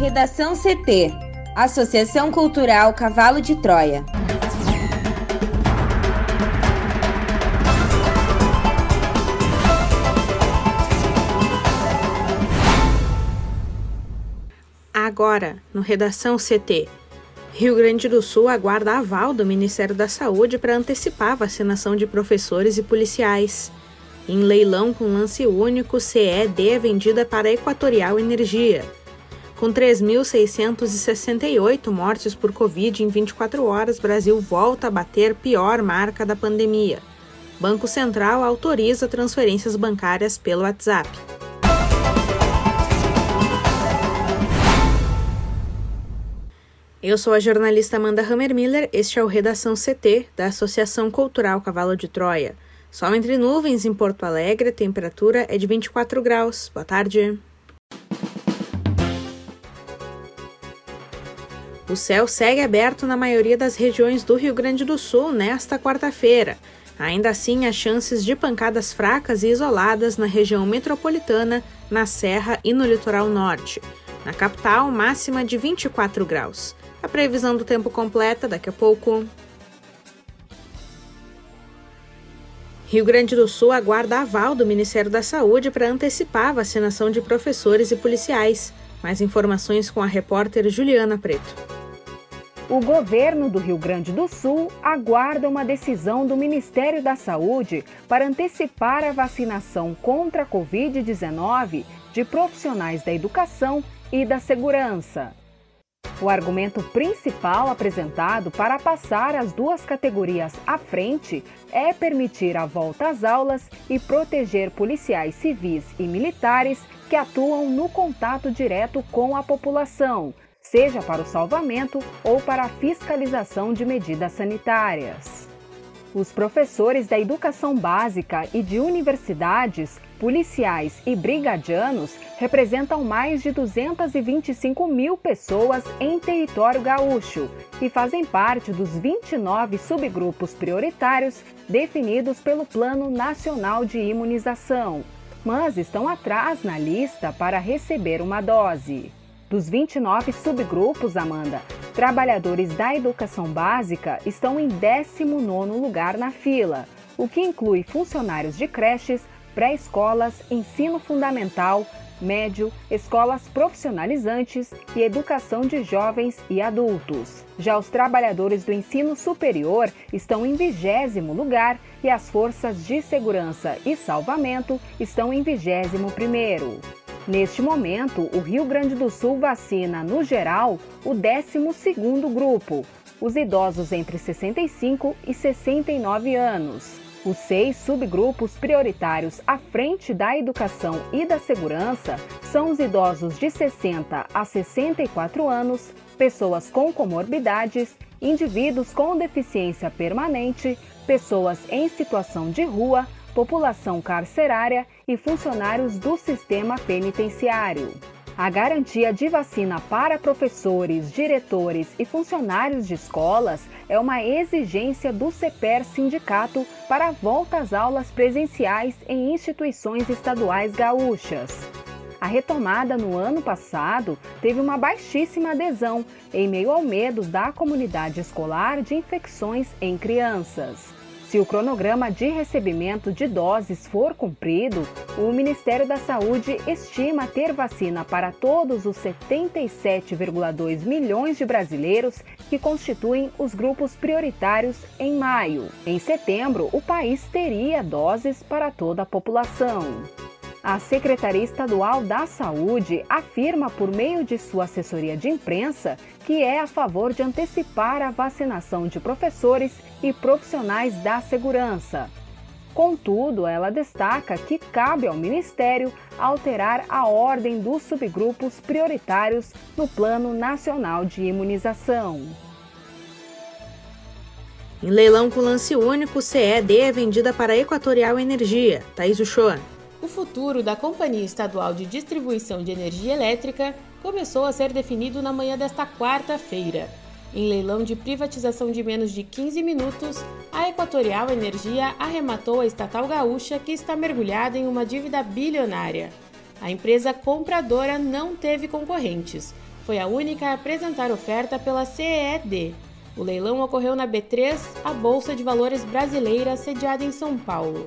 Redação CT Associação Cultural Cavalo de Troia. Agora, no Redação CT. Rio Grande do Sul aguarda aval do Ministério da Saúde para antecipar a vacinação de professores e policiais. Em leilão com lance único, CED é vendida para Equatorial Energia. Com 3.668 mortes por Covid em 24 horas, Brasil volta a bater pior marca da pandemia. Banco Central autoriza transferências bancárias pelo WhatsApp. Eu sou a jornalista Amanda Hammermiller, este é o Redação CT da Associação Cultural Cavalo de Troia. Sol entre nuvens em Porto Alegre, a temperatura é de 24 graus. Boa tarde. O céu segue aberto na maioria das regiões do Rio Grande do Sul nesta quarta-feira. Ainda assim, há chances de pancadas fracas e isoladas na região metropolitana, na Serra e no litoral norte. Na capital, máxima de 24 graus. A previsão do tempo completa daqui a pouco. Rio Grande do Sul aguarda aval do Ministério da Saúde para antecipar a vacinação de professores e policiais. Mais informações com a repórter Juliana Preto. O governo do Rio Grande do Sul aguarda uma decisão do Ministério da Saúde para antecipar a vacinação contra a Covid-19 de profissionais da educação e da segurança. O argumento principal apresentado para passar as duas categorias à frente é permitir a volta às aulas e proteger policiais civis e militares que atuam no contato direto com a população, seja para o salvamento ou para a fiscalização de medidas sanitárias. Os professores da educação básica e de universidades, policiais e brigadianos representam mais de 225 mil pessoas em território gaúcho e fazem parte dos 29 subgrupos prioritários definidos pelo Plano Nacional de Imunização, mas estão atrás na lista para receber uma dose. Dos 29 subgrupos, Amanda, trabalhadores da educação básica estão em 19º lugar na fila, o que inclui funcionários de creches, pré-escolas, ensino fundamental, médio, escolas profissionalizantes e educação de jovens e adultos. Já os trabalhadores do ensino superior estão em vigésimo lugar e as forças de segurança e salvamento estão em vigésimo primeiro. Neste momento, o Rio Grande do Sul vacina, no geral, o 12º grupo, os idosos entre 65 e 69 anos. Os seis subgrupos prioritários à frente da educação e da segurança são os idosos de 60 a 64 anos, pessoas com comorbidades, indivíduos com deficiência permanente, pessoas em situação de rua, população carcerária e funcionários do sistema penitenciário. A garantia de vacina para professores, diretores e funcionários de escolas é uma exigência do CEPER Sindicato para a volta às aulas presenciais em instituições estaduais gaúchas. A retomada no ano passado teve uma baixíssima adesão, em meio ao medo da comunidade escolar de infecções em crianças. Se o cronograma de recebimento de doses for cumprido, o Ministério da Saúde estima ter vacina para todos os 77,2 milhões de brasileiros que constituem os grupos prioritários em maio. Em setembro, o país teria doses para toda a população. A Secretaria Estadual da Saúde afirma, por meio de sua assessoria de imprensa, que é a favor de antecipar a vacinação de professores e profissionais da segurança. Contudo, ela destaca que cabe ao Ministério alterar a ordem dos subgrupos prioritários no Plano Nacional de Imunização. Em leilão com lance único, CED é vendida para Equatorial Energia. Thaís Uchoa o futuro da Companhia Estadual de Distribuição de Energia Elétrica começou a ser definido na manhã desta quarta-feira. Em leilão de privatização de menos de 15 minutos, a Equatorial Energia arrematou a estatal gaúcha que está mergulhada em uma dívida bilionária. A empresa compradora não teve concorrentes, foi a única a apresentar oferta pela CED. O leilão ocorreu na B3, a Bolsa de Valores brasileira sediada em São Paulo.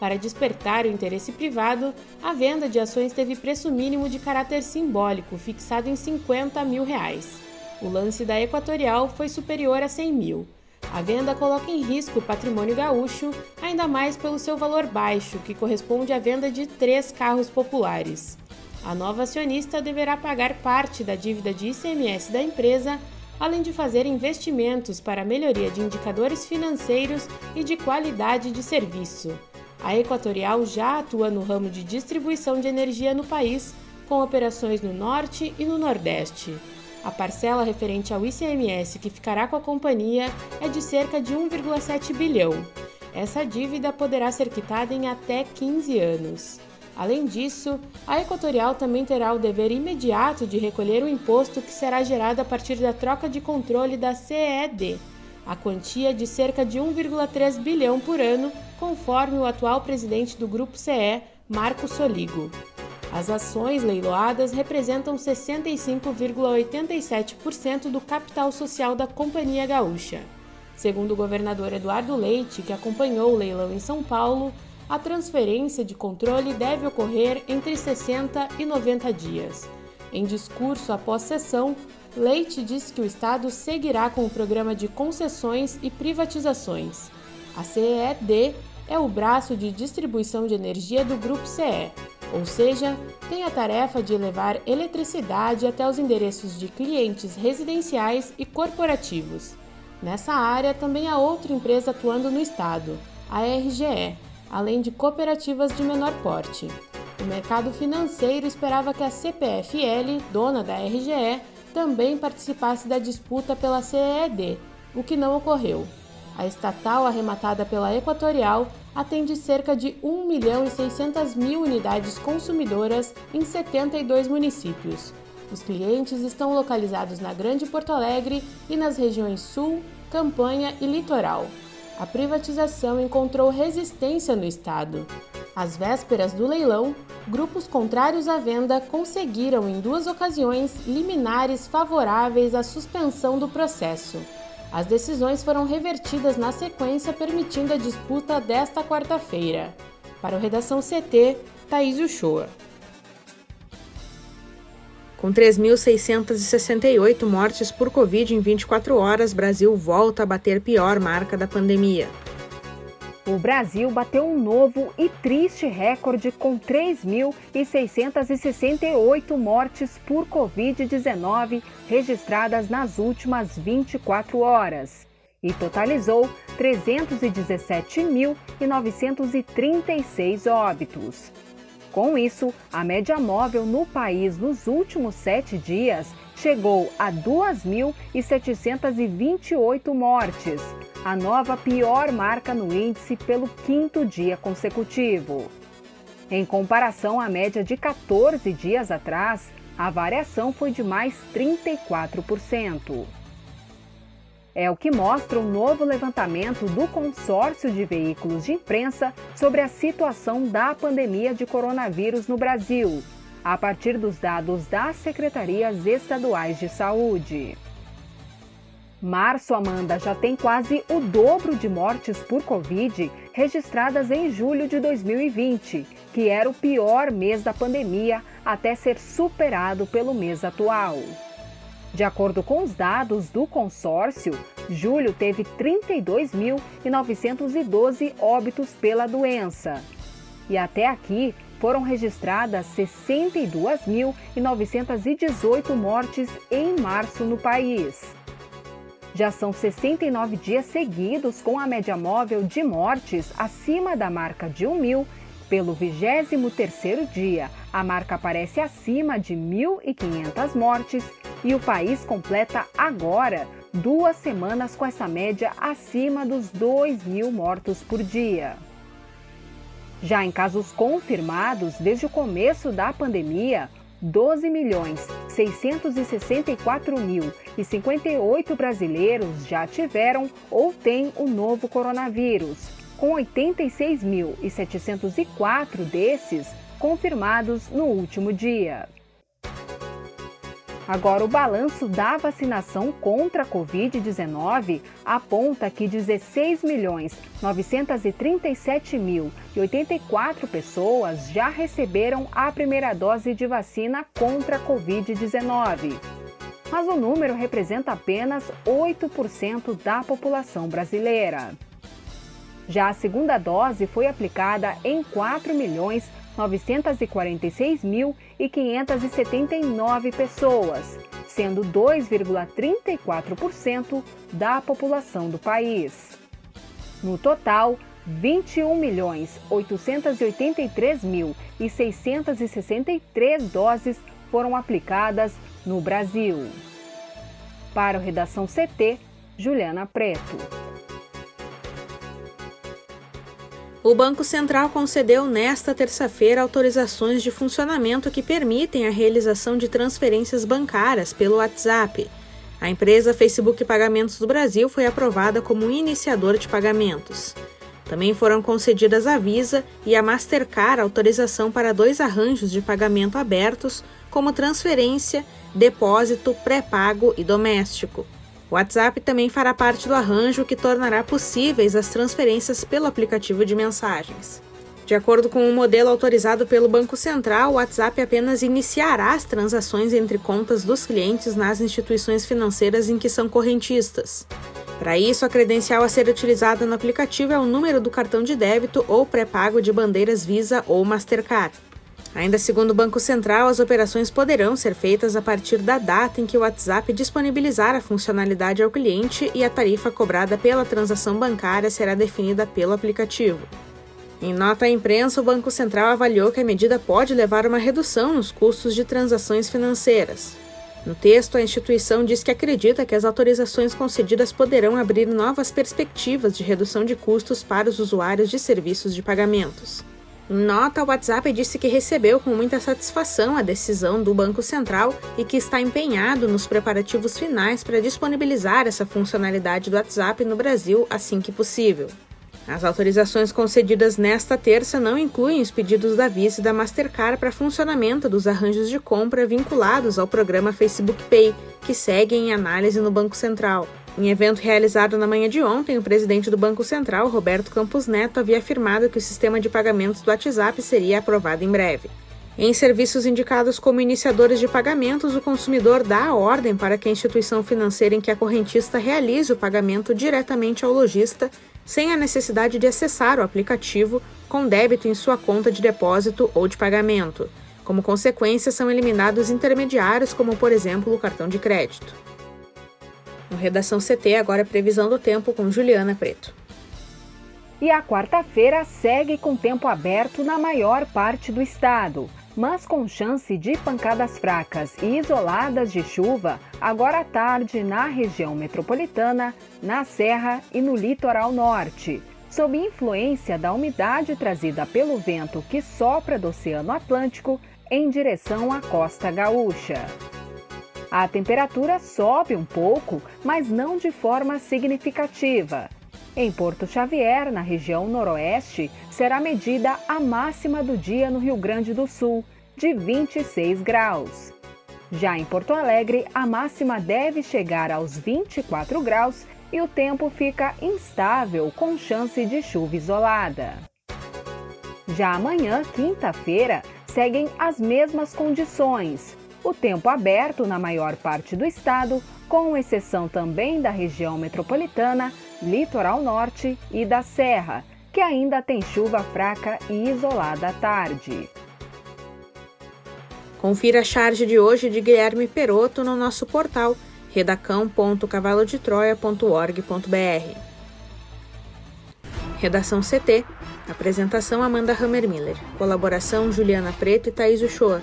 Para despertar o interesse privado, a venda de ações teve preço mínimo de caráter simbólico, fixado em 50 mil reais. O lance da Equatorial foi superior a 100 mil. A venda coloca em risco o patrimônio gaúcho, ainda mais pelo seu valor baixo, que corresponde à venda de três carros populares. A nova acionista deverá pagar parte da dívida de ICMS da empresa, além de fazer investimentos para a melhoria de indicadores financeiros e de qualidade de serviço. A Equatorial já atua no ramo de distribuição de energia no país, com operações no Norte e no Nordeste. A parcela referente ao ICMS que ficará com a companhia é de cerca de 1,7 bilhão. Essa dívida poderá ser quitada em até 15 anos. Além disso, a Equatorial também terá o dever imediato de recolher o imposto que será gerado a partir da troca de controle da CED, a quantia de cerca de 1,3 bilhão por ano, conforme o atual presidente do Grupo CE, Marco Soligo. As ações leiloadas representam 65,87% do capital social da Companhia Gaúcha. Segundo o governador Eduardo Leite, que acompanhou o leilão em São Paulo, a transferência de controle deve ocorrer entre 60 e 90 dias. Em discurso após sessão, Leite disse que o Estado seguirá com o programa de concessões e privatizações. A CED é o braço de distribuição de energia do Grupo CE ou seja, tem a tarefa de levar eletricidade até os endereços de clientes residenciais e corporativos. Nessa área também há outra empresa atuando no estado, a RGE, além de cooperativas de menor porte. O mercado financeiro esperava que a CPFL, dona da RGE, também participasse da disputa pela CED, o que não ocorreu. A estatal arrematada pela Equatorial atende cerca de 1 milhão e 600 mil unidades consumidoras em 72 municípios. Os clientes estão localizados na Grande Porto Alegre e nas regiões Sul, Campanha e Litoral. A privatização encontrou resistência no estado. Às vésperas do leilão, grupos contrários à venda conseguiram, em duas ocasiões, liminares favoráveis à suspensão do processo. As decisões foram revertidas na sequência, permitindo a disputa desta quarta-feira. Para o Redação CT, Thaís Uchoa. Com 3.668 mortes por Covid em 24 horas, Brasil volta a bater pior marca da pandemia. O Brasil bateu um novo e triste recorde com 3.668 mortes por Covid-19 registradas nas últimas 24 horas e totalizou 317.936 óbitos. Com isso, a média móvel no país nos últimos sete dias chegou a 2.728 mortes, a nova pior marca no índice pelo quinto dia consecutivo. Em comparação à média de 14 dias atrás, a variação foi de mais 34%. É o que mostra o novo levantamento do consórcio de veículos de imprensa sobre a situação da pandemia de coronavírus no Brasil, a partir dos dados das secretarias estaduais de saúde. Março, Amanda, já tem quase o dobro de mortes por Covid registradas em julho de 2020, que era o pior mês da pandemia até ser superado pelo mês atual. De acordo com os dados do consórcio, julho teve 32.912 óbitos pela doença. E até aqui, foram registradas 62.918 mortes em março no país. Já são 69 dias seguidos com a média móvel de mortes acima da marca de 1 mil. Pelo 23º dia, a marca aparece acima de 1.500 mortes e o país completa agora duas semanas com essa média acima dos 2 mil mortos por dia. Já em casos confirmados desde o começo da pandemia, 12 milhões 664 mil e 58 brasileiros já tiveram ou têm o novo coronavírus, com 86.704 desses confirmados no último dia. Agora, o balanço da vacinação contra a Covid-19 aponta que 16 milhões 937 mil e 84 pessoas já receberam a primeira dose de vacina contra a Covid-19. Mas o número representa apenas 8% da população brasileira. Já a segunda dose foi aplicada em 4 milhões 946.579 pessoas, sendo 2,34% da população do país. No total, 21 milhões 883 mil e 663 doses foram aplicadas no Brasil. Para o Redação CT, Juliana Preto. O Banco Central concedeu nesta terça-feira autorizações de funcionamento que permitem a realização de transferências bancárias pelo WhatsApp. A empresa Facebook Pagamentos do Brasil foi aprovada como iniciador de pagamentos. Também foram concedidas a Visa e a Mastercard autorização para dois arranjos de pagamento abertos, como transferência, depósito, pré-pago e doméstico. O WhatsApp também fará parte do arranjo que tornará possíveis as transferências pelo aplicativo de mensagens. De acordo com o um modelo autorizado pelo Banco Central, o WhatsApp apenas iniciará as transações entre contas dos clientes nas instituições financeiras em que são correntistas. Para isso, a credencial a ser utilizada no aplicativo é o número do cartão de débito ou pré-pago de bandeiras Visa ou Mastercard. Ainda segundo o Banco Central, as operações poderão ser feitas a partir da data em que o WhatsApp disponibilizar a funcionalidade ao cliente e a tarifa cobrada pela transação bancária será definida pelo aplicativo. Em nota à imprensa, o Banco Central avaliou que a medida pode levar a uma redução nos custos de transações financeiras. No texto, a instituição diz que acredita que as autorizações concedidas poderão abrir novas perspectivas de redução de custos para os usuários de serviços de pagamentos. Em nota, o WhatsApp disse que recebeu com muita satisfação a decisão do Banco Central e que está empenhado nos preparativos finais para disponibilizar essa funcionalidade do WhatsApp no Brasil assim que possível. As autorizações concedidas nesta terça não incluem os pedidos da Visa e da Mastercard para funcionamento dos arranjos de compra vinculados ao programa Facebook Pay, que seguem em análise no Banco Central. Em evento realizado na manhã de ontem, o presidente do Banco Central, Roberto Campos Neto, havia afirmado que o sistema de pagamentos do WhatsApp seria aprovado em breve. Em serviços indicados como iniciadores de pagamentos, o consumidor dá a ordem para que a instituição financeira em que a correntista realize o pagamento diretamente ao lojista, sem a necessidade de acessar o aplicativo com débito em sua conta de depósito ou de pagamento. Como consequência, são eliminados intermediários, como por exemplo o cartão de crédito. No Redação CT, agora é previsão do tempo com Juliana Preto. E a quarta-feira segue com tempo aberto na maior parte do estado, mas com chance de pancadas fracas e isoladas de chuva agora à tarde na região metropolitana, na Serra e no litoral norte. Sob influência da umidade trazida pelo vento que sopra do Oceano Atlântico em direção à costa gaúcha. A temperatura sobe um pouco, mas não de forma significativa. Em Porto Xavier, na região noroeste, será medida a máxima do dia no Rio Grande do Sul, de 26 graus. Já em Porto Alegre, a máxima deve chegar aos 24 graus e o tempo fica instável, com chance de chuva isolada. Já amanhã, quinta-feira, seguem as mesmas condições, o tempo aberto na maior parte do estado, com exceção também da região metropolitana, litoral norte e da Serra, que ainda tem chuva fraca e isolada à tarde. Confira a charge de hoje de Guilherme Peroto no nosso portal redacão.cavalodetroia.org.br. Redação CT. Apresentação Amanda Hammermiller. Colaboração Juliana Preto e Thaís Uchoa